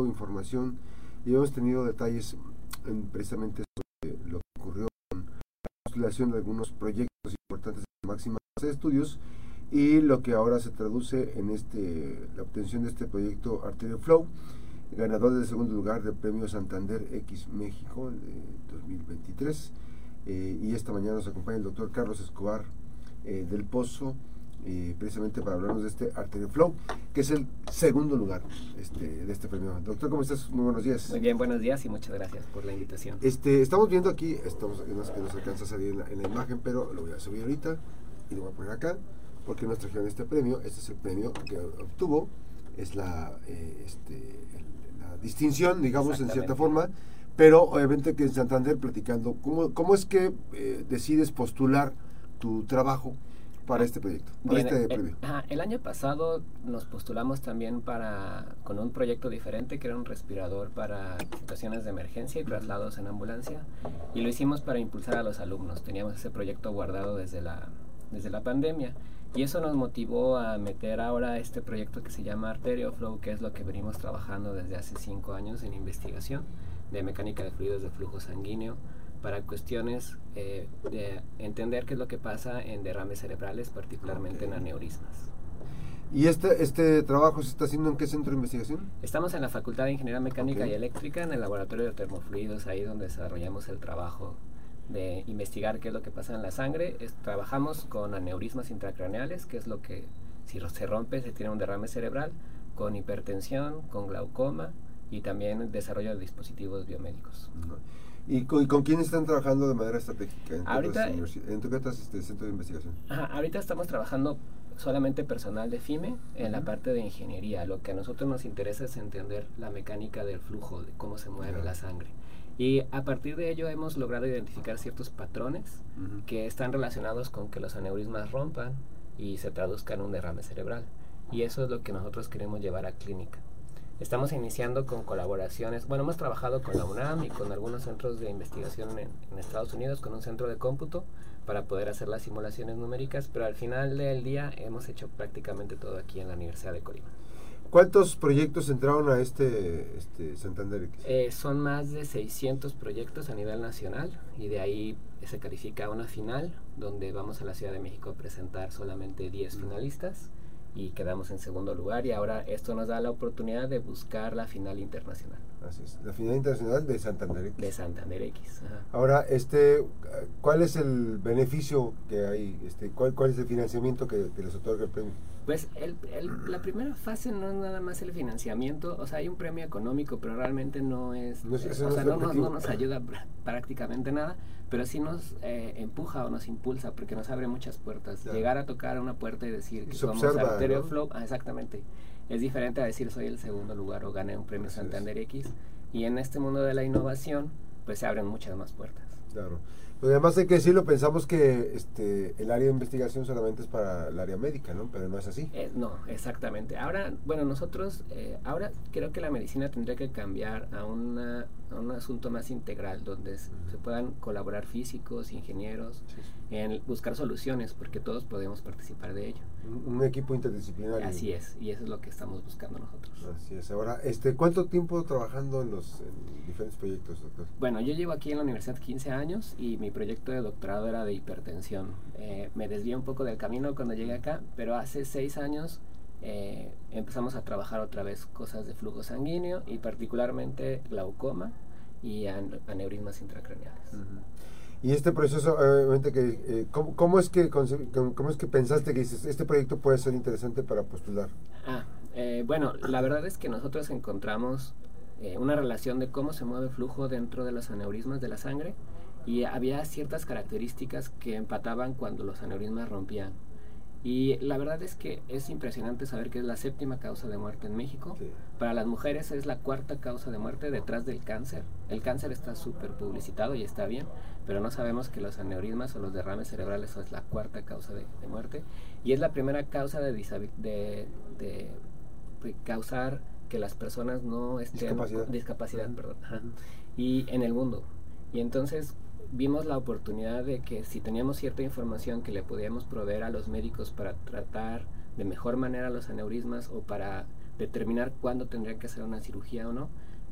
información y hemos tenido detalles en, precisamente sobre lo que ocurrió con la postulación de algunos proyectos importantes de máxima de estudios y lo que ahora se traduce en este la obtención de este proyecto Arterial Flow, ganador del segundo lugar del Premio Santander X México de 2023. Eh, y esta mañana nos acompaña el doctor Carlos Escobar eh, del Pozo, eh, precisamente para hablarnos de este Arterial Flow, que es el segundo lugar este, de este premio. Doctor, ¿cómo estás? Muy buenos días. Muy bien, buenos días y muchas gracias por la invitación. Este, estamos viendo aquí, estamos, no, que nos alcanza a salir en la, imagen, pero lo voy a subir ahorita y lo voy a poner acá, porque nos trajeron este premio. Este es el premio que obtuvo, es la, este, la distinción, digamos, en cierta forma pero obviamente que en Santander platicando, ¿cómo, cómo es que eh, decides postular tu trabajo para este proyecto, para este el, premio? el año pasado nos postulamos también para con un proyecto diferente que era un respirador para situaciones de emergencia y traslados en ambulancia y lo hicimos para impulsar a los alumnos. Teníamos ese proyecto guardado desde la desde la pandemia y eso nos motivó a meter ahora este proyecto que se llama Arterio Flow, que es lo que venimos trabajando desde hace cinco años en investigación de mecánica de fluidos de flujo sanguíneo para cuestiones eh, de entender qué es lo que pasa en derrames cerebrales, particularmente en aneurismas. ¿Y este, este trabajo se está haciendo en qué centro de investigación? Estamos en la Facultad de Ingeniería Mecánica y Eléctrica, en el Laboratorio de Termofluidos, ahí donde desarrollamos el trabajo de investigar qué es lo que pasa en la sangre. trabajamos con aneurismas intracraneales, que es lo que si se rompe se tiene un derrame cerebral, con hipertensión, con glaucoma, y también el desarrollo de dispositivos biomédicos. ¿Y con, con, quién están trabajando de manera estratégica en ahorita, en tu este, centro de investigación? ahorita estamos trabajando solamente personal de FIME en la parte de ingeniería. Lo que a nosotros nos interesa es entender la mecánica del flujo, de cómo se mueve la sangre. Y a partir de ello hemos logrado identificar ciertos patrones que están relacionados con que los aneurismas rompan y se traduzcan en un derrame cerebral. Y eso es lo que nosotros queremos llevar a clínica. Estamos iniciando con colaboraciones, bueno, hemos trabajado con la UNAM y con algunos centros de investigación en, Estados Unidos, con un centro de cómputo, para poder hacer las simulaciones numéricas, pero al final del día hemos hecho prácticamente todo aquí en la Universidad de Colima. ¿Cuántos proyectos entraron a este, este Santander X? Eh, son más de 600 proyectos a nivel nacional y de ahí se califica una final donde vamos a la Ciudad de México a presentar solamente 10 finalistas y quedamos en segundo lugar y ahora esto nos da la oportunidad de buscar la final internacional. Así es, la final internacional de Santander X. De Santander X. Ahora, este, ¿cuál es el beneficio que hay? Este, ¿cuál, ¿Cuál es el financiamiento que, les otorga el premio? Pues el, la primera fase no es nada más el financiamiento, o sea, hay un premio económico, pero realmente no es, no, o sea, no, no, nos ayuda prácticamente nada, pero sí nos eh, empuja o nos impulsa porque nos abre muchas puertas. Llegar a tocar una puerta y decir que somos Arterio Flow, ah, exactamente. Es diferente a decir soy el segundo lugar o gané un premio Santander X. Y en este mundo de la innovación, pues se abren muchas más puertas. Claro. Pero además hay que decirlo, pensamos que este el área de investigación solamente es para el área médica, ¿no? Pero no es así. Eh, no, exactamente. Ahora, bueno, nosotros, eh, ahora creo que la medicina tendría que cambiar a, una, a un asunto más integral, donde se puedan colaborar físicos, ingenieros, en buscar soluciones, porque todos podemos participar de ello. Un, equipo interdisciplinario. Así es, y eso es lo que estamos buscando nosotros. Así es. Ahora, este, ¿cuánto tiempo trabajando en los diferentes proyectos, doctor? Bueno, yo llevo aquí en la universidad 15 años y mi proyecto de doctorado era de hipertensión. Eh, me desvié un poco del camino cuando llegué acá, pero hace seis años eh, empezamos a trabajar otra vez cosas de flujo sanguíneo y particularmente glaucoma y aneurismas intracraneales. Y este proceso, obviamente, que, eh, ¿cómo, es que, ¿cómo es que pensaste que dices, este proyecto puede ser interesante para postular? Ah, bueno, la verdad es que nosotros encontramos una relación de cómo se mueve el flujo dentro de los aneurismas de la sangre y había ciertas características que empataban cuando los aneurismas rompían. Y la verdad es que es impresionante saber que es la séptima causa de muerte en México. Para las mujeres es la cuarta causa de muerte detrás del cáncer. El cáncer está súper publicitado y está bien, pero no sabemos que los aneurismas o los derrames cerebrales es la cuarta causa de, muerte. Y es la primera causa de, de, de, causar que las personas no estén... Discapacidad. Discapacidad, perdón. Y en el mundo. Y entonces vimos la oportunidad de que si teníamos cierta información que le podíamos proveer a los médicos para tratar de mejor manera los aneurismas o para determinar cuándo tendría que hacer una cirugía o no.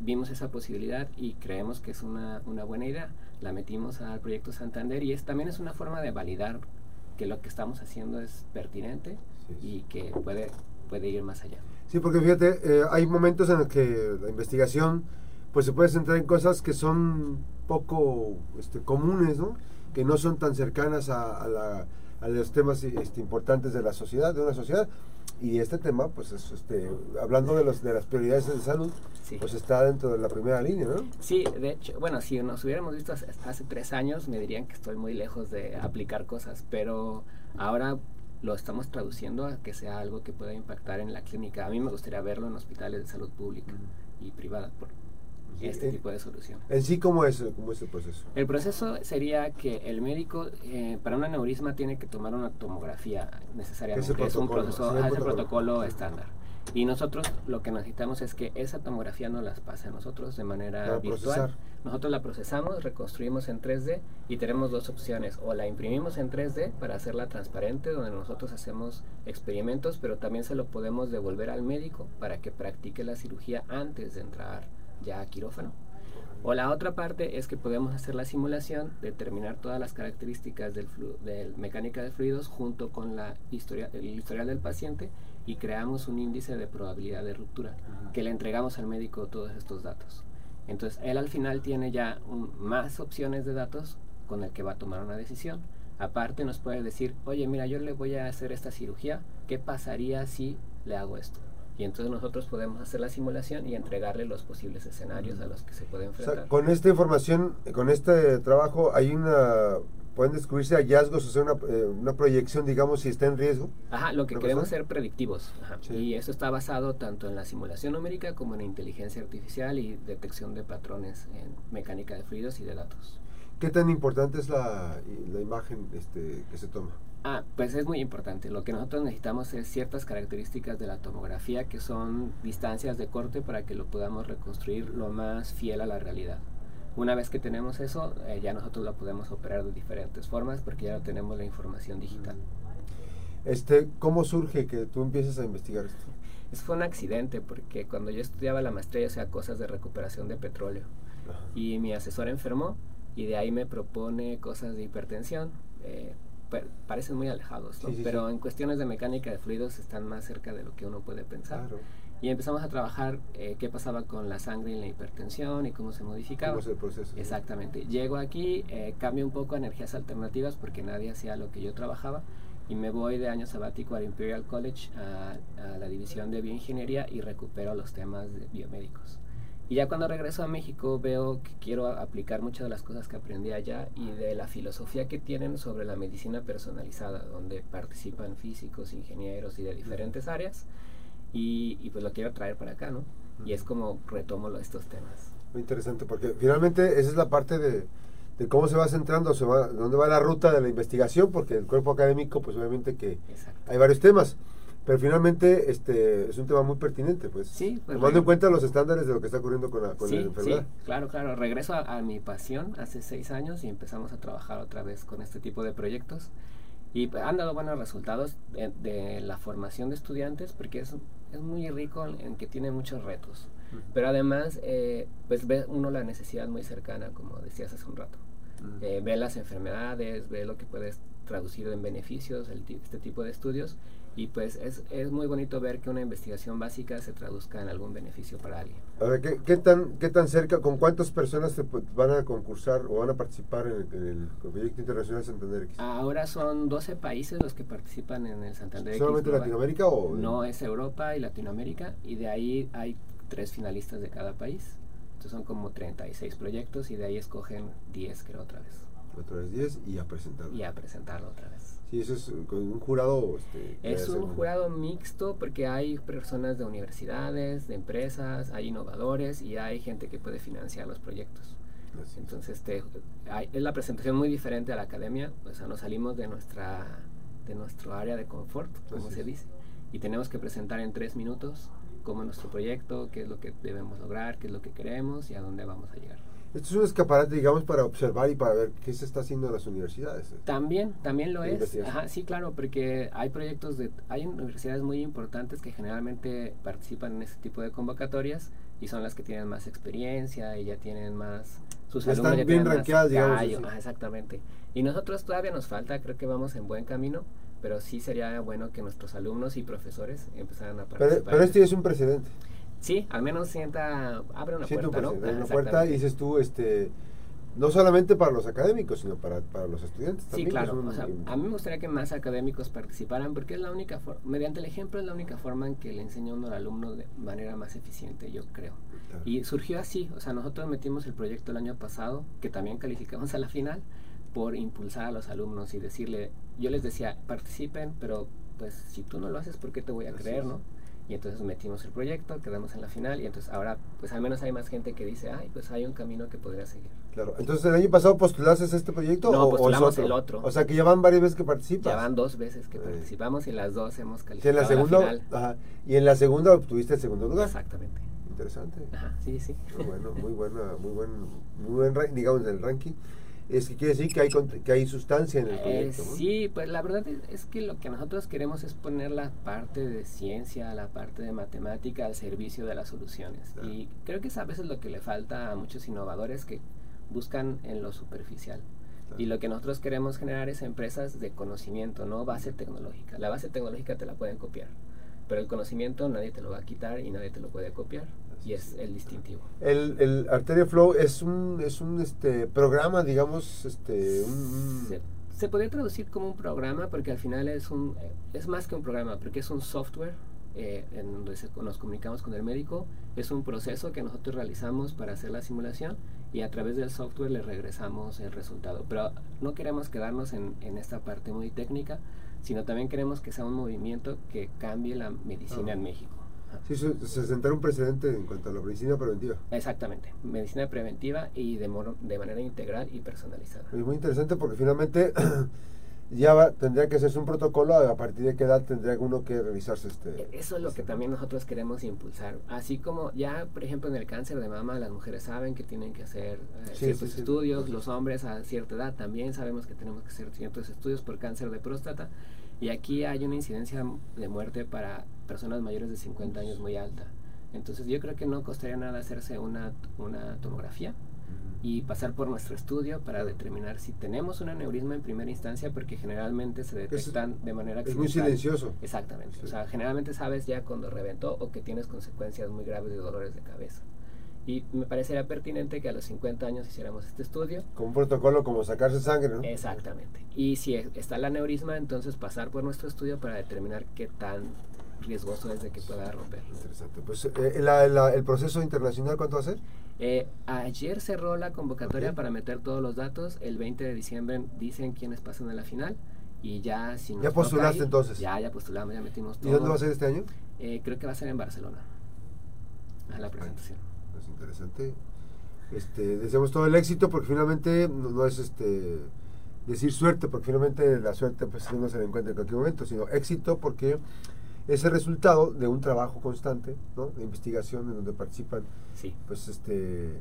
Vimos esa posibilidad y creemos que es una, una buena idea. La metimos al proyecto Santander y es, también es una forma de validar que lo que estamos haciendo es pertinente y que puede, puede ir más allá. Sí, porque fíjate, eh, hay momentos en los que la investigación pues se puede centrar en cosas que son poco este, comunes, ¿no? que no son tan cercanas a, la, a los temas este, importantes de la sociedad, de una sociedad. Y este tema, pues, es, este, hablando de, los, de las prioridades de salud, pues está dentro de la primera línea, ¿no? Sí, de hecho, bueno, si nos hubiéramos visto hace, hace tres años, me dirían que estoy muy lejos de aplicar cosas, pero ahora lo estamos traduciendo a que sea algo que pueda impactar en la clínica. A mí me gustaría verlo en hospitales de salud pública y privada, este tipo de solución. ¿En sí cómo es, cómo es el proceso? El proceso sería que el médico, eh, para un aneurisma, tiene que tomar una tomografía necesariamente. Es un proceso, es protocolo estándar. Y nosotros lo que necesitamos es que esa tomografía nos las pase a nosotros de manera virtual. Nosotros la procesamos, reconstruimos en 3D y tenemos dos opciones. O la imprimimos en 3D para hacerla transparente, donde nosotros hacemos experimentos, pero también se lo podemos devolver al médico para que practique la cirugía antes de entrar ya a quirófano. O la otra parte es que podemos hacer la simulación, determinar todas las características del, del mecánica de fluidos junto con la historia, el historial del paciente y creamos un índice de probabilidad de ruptura que le entregamos al médico todos estos datos. Entonces él al final tiene ya más opciones de datos con el que va a tomar una decisión. Aparte nos puede decir, oye, mira, yo le voy a hacer esta cirugía, ¿qué pasaría si le hago esto? Y entonces nosotros podemos hacer la simulación y entregarle los posibles escenarios a los que se puede enfrentar. con esta información, con este trabajo, hay una pueden descubrirse hallazgos, o sea, una, eh, una, proyección, digamos, si está en riesgo. Ajá, lo que queremos ser predictivos. Y eso está basado tanto en la simulación numérica como en inteligencia artificial y detección de patrones en mecánica de fluidos y de datos. ¿Qué tan importante es la, la imagen este, que se toma? Ah, pues es muy importante. Lo que nosotros necesitamos es ciertas características de la tomografía que son distancias de corte para que lo podamos reconstruir lo más fiel a la realidad. Una vez que tenemos eso, eh, ya nosotros lo podemos operar de diferentes formas porque ya tenemos la información digital. Este, ¿Cómo surge que tú empieces a investigar esto? Eso fue un accidente porque cuando yo estudiaba la maestría, o sea, cosas de recuperación de petróleo. Y mi asesor enfermó y de ahí me propone cosas de hipertensión. Eh, parecen muy alejados, pero en cuestiones de mecánica de fluidos están más cerca de lo que uno puede pensar. Y empezamos a trabajar eh, qué pasaba con la sangre y la hipertensión y cómo se modificaba. ¿Cómo es el proceso? Exactamente. Llego aquí, eh, cambio un poco a energías alternativas porque nadie hacía lo que yo trabajaba y me voy de año sabático al Imperial College a, a la división de bioingeniería y recupero los temas de biomédicos. Y ya cuando regreso a México veo que quiero aplicar muchas de las cosas que aprendí allá y de la filosofía que tienen sobre la medicina personalizada, donde participan físicos, ingenieros y de diferentes áreas. Y, y pues lo quiero traer para acá, ¿no? Y es como retomo estos temas. Muy interesante, porque finalmente esa es la parte de, de cómo se va centrando, se va, dónde va la ruta de la investigación, porque el cuerpo académico, pues obviamente que hay varios temas. Pero finalmente este es un tema muy pertinente, pues. Sí, pues, tomando en cuenta los estándares de lo que está ocurriendo con la, con la enfermedad. Sí, claro, claro. Regreso a, mi pasión hace seis años y empezamos a trabajar otra vez con este tipo de proyectos. Y han dado buenos resultados de, la formación de estudiantes porque es, es muy rico en, que tiene muchos retos. Pero además, eh, pues ve uno la necesidad muy cercana, como decías hace un rato. Eh, ve las enfermedades, ve lo que puedes traducir en beneficios, el, este tipo de estudios y pues es, es, muy bonito ver que una investigación básica se traduzca en algún beneficio para alguien. A ver, ¿qué, qué tan, qué tan cerca, con cuántas personas se van a concursar o van a participar en el, Proyecto Internacional Santander X? Ahora son 12 países los que participan en el Santander X. ¿Solamente Latinoamérica o...? No, es Europa y Latinoamérica y de ahí hay tres finalistas de cada país. Entonces son como 36 proyectos y de ahí escogen 10 creo otra vez. Otra vez 10 y a presentarlo. Y a presentarlo otra vez. Sí, eso es un jurado. Este, es un jurado mixto porque hay personas de universidades, de empresas, hay innovadores y hay gente que puede financiar los proyectos. Entonces, este, es la presentación muy diferente a la academia, o sea, nos salimos de nuestra de nuestro área de confort, como se dice, y tenemos que presentar en tres minutos cómo es nuestro proyecto, qué es lo que debemos lograr, qué es lo que queremos y a dónde vamos a llegar. Esto es un escaparate, digamos, para observar y para ver qué se está haciendo en las universidades. ¿eh? También, también lo es. Ajá, sí, claro, porque hay proyectos de, hay universidades muy importantes que generalmente participan en este tipo de convocatorias y son las que tienen más experiencia y ya tienen más sus alumnos están bien ranqueadas, digamos. exactamente. Y nosotros todavía nos falta, creo que vamos en buen camino, pero sí sería bueno que nuestros alumnos y profesores empezaran a participar. Pero, pero este es un precedente. Sí, al menos sienta, abre una puerta, ¿no? Abre una puerta y dices tú, este, no solamente para los académicos, sino para, para los estudiantes también. Sí, claro. o sea, a mí me gustaría que más académicos participaran porque es la única forma, mediante el ejemplo es la única forma en que le enseña uno al alumno de manera más eficiente, yo creo. Y surgió así, o sea, nosotros metimos el proyecto el año pasado, que también calificamos a la final, por impulsar a los alumnos y decirle, yo les decía, participen, pero pues si tú no lo haces, ¿por qué te voy a creer, no? Y entonces metimos el proyecto, quedamos en la final y entonces ahora pues al menos hay más gente que dice, ay, pues hay un camino que podría seguir. Claro, entonces el año pasado postulaste este proyecto no, o, postulamos el otro. O sea que ya van varias veces que participas. Ya van dos veces que participamos y las dos hemos calificado. en la segunda, Ajá, y en la segunda obtuviste el segundo lugar. Exactamente. Interesante. Ajá, sí, sí. Muy bueno, muy buena, muy buen, muy buen, digamos, el ranking es que quiere decir que hay, que hay sustancia en el proyecto. Sí, pues la verdad es, que lo que nosotros queremos es poner la parte de ciencia, la parte de matemática al servicio de las soluciones. Y creo que es a veces lo que le falta a muchos innovadores que buscan en lo superficial. Y lo que nosotros queremos generar es empresas de conocimiento, no base tecnológica. La base tecnológica te la pueden copiar, pero el conocimiento nadie te lo va a quitar y nadie te lo puede copiar y es el distintivo. El, el Arteria Flow es un, es un este, programa, digamos, este, Se, podría traducir como un programa porque al final es, un, es más que un programa, porque es un software eh, en donde nos comunicamos con el médico, es un proceso que nosotros realizamos para hacer la simulación y a través del software le regresamos el resultado. Pero no queremos quedarnos en, en esta parte muy técnica, sino también queremos que sea un movimiento que cambie la medicina en México. Sí, se, sentará un precedente en cuanto a la medicina preventiva. Exactamente, medicina preventiva y de, de manera integral y personalizada. Es muy interesante porque finalmente ya tendría que hacerse un protocolo a partir de qué edad tendría uno que revisarse este. E, eso es lo que también nosotros queremos impulsar. Así como ya, por ejemplo, en el cáncer de mama, las mujeres saben que tienen que hacer eh, ciertos estudios, los hombres a cierta edad también sabemos que tenemos que hacer ciertos estudios por cáncer de próstata. Y aquí hay una incidencia de muerte para personas mayores de 50 años muy alta. Entonces yo creo que no costaría nada hacerse una, una tomografía y pasar por nuestro estudio para determinar si tenemos un aneurisma en primera instancia porque generalmente se detectan de manera Es muy silencioso. Exactamente. O sea, generalmente sabes ya cuando reventó o que tienes consecuencias muy graves de dolores de cabeza. Y me parecería pertinente que a los 50 años hiciéramos este estudio. Con un protocolo como sacarse sangre, ¿no? Exactamente. Y si está el aneurisma, entonces pasar por nuestro estudio para determinar qué tan riesgoso es de que pueda romper. Interesante. Pues, eh, ¿el proceso internacional cuánto va a ser? Eh, ayer cerró la convocatoria para meter todos los datos. El 20 de diciembre dicen quiénes pasan a la final. Y ya si ¿Ya postulaste entonces? Ya, ya postulamos, ya metimos todo. ¿Y dónde va a ser este año? Eh, creo que va a ser en Barcelona. A la presentación interesante. Este, deseamos todo el éxito porque finalmente no, es este decir suerte, porque finalmente la suerte pues no se la encuentra en cualquier momento, sino éxito porque es el resultado de un trabajo constante, ¿no? de investigación en donde participan, sí. pues este,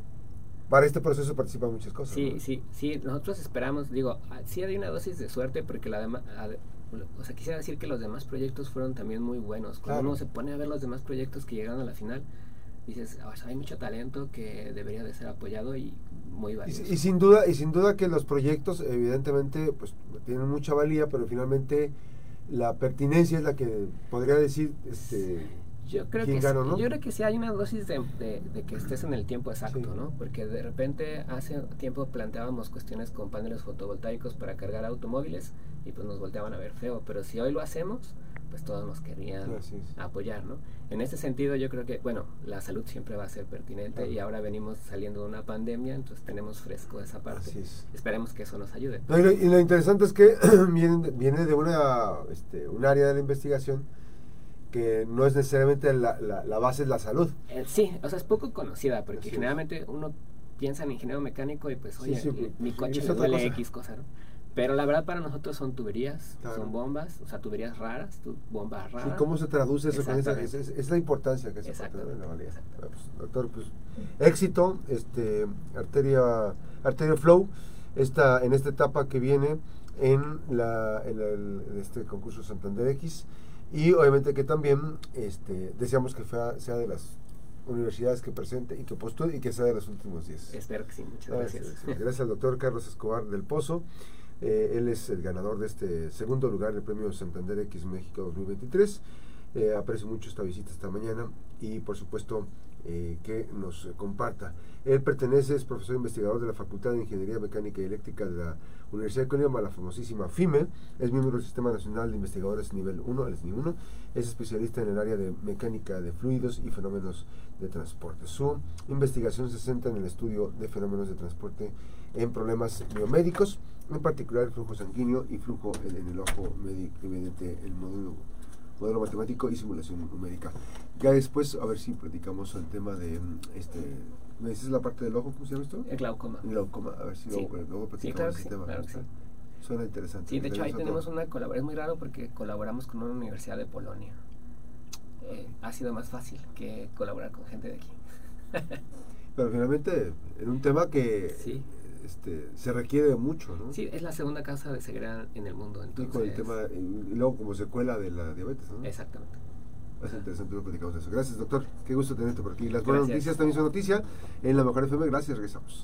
para este proceso participan muchas cosas. Sí, sí, sí, nosotros esperamos, digo, ah, sí hay una dosis de suerte porque la demás, o sea, quisiera decir que los demás proyectos fueron también muy buenos. Cuando uno se pone a ver los demás proyectos que llegaron a la final, dices, hay mucho talento que debería de ser apoyado y muy valioso. Y, sin duda, y sin duda que los proyectos evidentemente pues tienen mucha valía, pero finalmente la pertinencia es la que podría decir este yo creo que sí, yo creo que sí hay una dosis de, de, que estés en el tiempo exacto, ¿no? Porque de repente hace tiempo planteábamos cuestiones con paneles fotovoltaicos para cargar automóviles y pues nos volteaban a ver feo, pero si hoy lo hacemos, pues todos nos querían apoyar, ¿no? En ese sentido yo creo que, bueno, la salud siempre va a ser pertinente y ahora venimos saliendo de una pandemia, entonces tenemos fresco esa parte. Esperemos que eso nos ayude. y, lo, interesante es que viene, viene de una, este, un área de la investigación que no es necesariamente la, la, base de la salud. Eh, sí, o sea, es poco conocida, porque generalmente uno piensa en ingeniero mecánico y pues, oye, mi coche le duele X cosa, ¿no? Pero la verdad para nosotros son tuberías, son bombas, o sea, tuberías raras, bombas raras. ¿Y cómo se traduce eso? Con esa, es, la importancia que se Exacto. Pues, doctor, pues éxito, este, arteria, arteria flow, está en esta etapa que viene en, la, en, este concurso Santander X y obviamente que también este, deseamos que sea de las universidades que presente y que postule y que sea de los últimos días. Espero que sí, muchas gracias. Gracias, al doctor Carlos Escobar del Pozo. Eh, él es el ganador de este segundo lugar del Premio Santander X México 2023. Eh, aprecio mucho esta visita esta mañana y por supuesto eh, que nos comparta. Él pertenece, es profesor investigador de la Facultad de Ingeniería Mecánica y Eléctrica de la Universidad de Colima, la famosísima FIME, es miembro del Sistema Nacional de Investigadores Nivel 1, el SNI 1, es especialista en el área de mecánica de fluidos y fenómenos de transporte. Su investigación se centra en el estudio de fenómenos de transporte en problemas biomédicos, en particular el flujo sanguíneo y flujo en, el ojo mediante el módulo modelo matemático y simulación numérica. Ya después, a ver si platicamos el tema de mm, este. ¿Me dices la parte del ojo? ¿Cómo se llama esto? El glaucoma. El glaucoma, a ver si luego, luego, platicamos sí, claro ese tema. Suena interesante. Sí, de hecho ahí tenemos una colaboración, es muy raro porque colaboramos con una universidad de Polonia. Eh, ha sido más fácil que colaborar con gente de aquí. Pero finalmente, en un tema que sí este, se requiere mucho, ¿no? Sí, es la segunda causa de ceguera en el mundo. Entonces... Y, el tema, y luego como secuela de la diabetes, ¿no? Exactamente. Es interesante lo platicamos de eso. Gracias, doctor. Qué gusto tenerte por aquí. Las buenas noticias también son noticia. En la Mejor FM, gracias. Regresamos.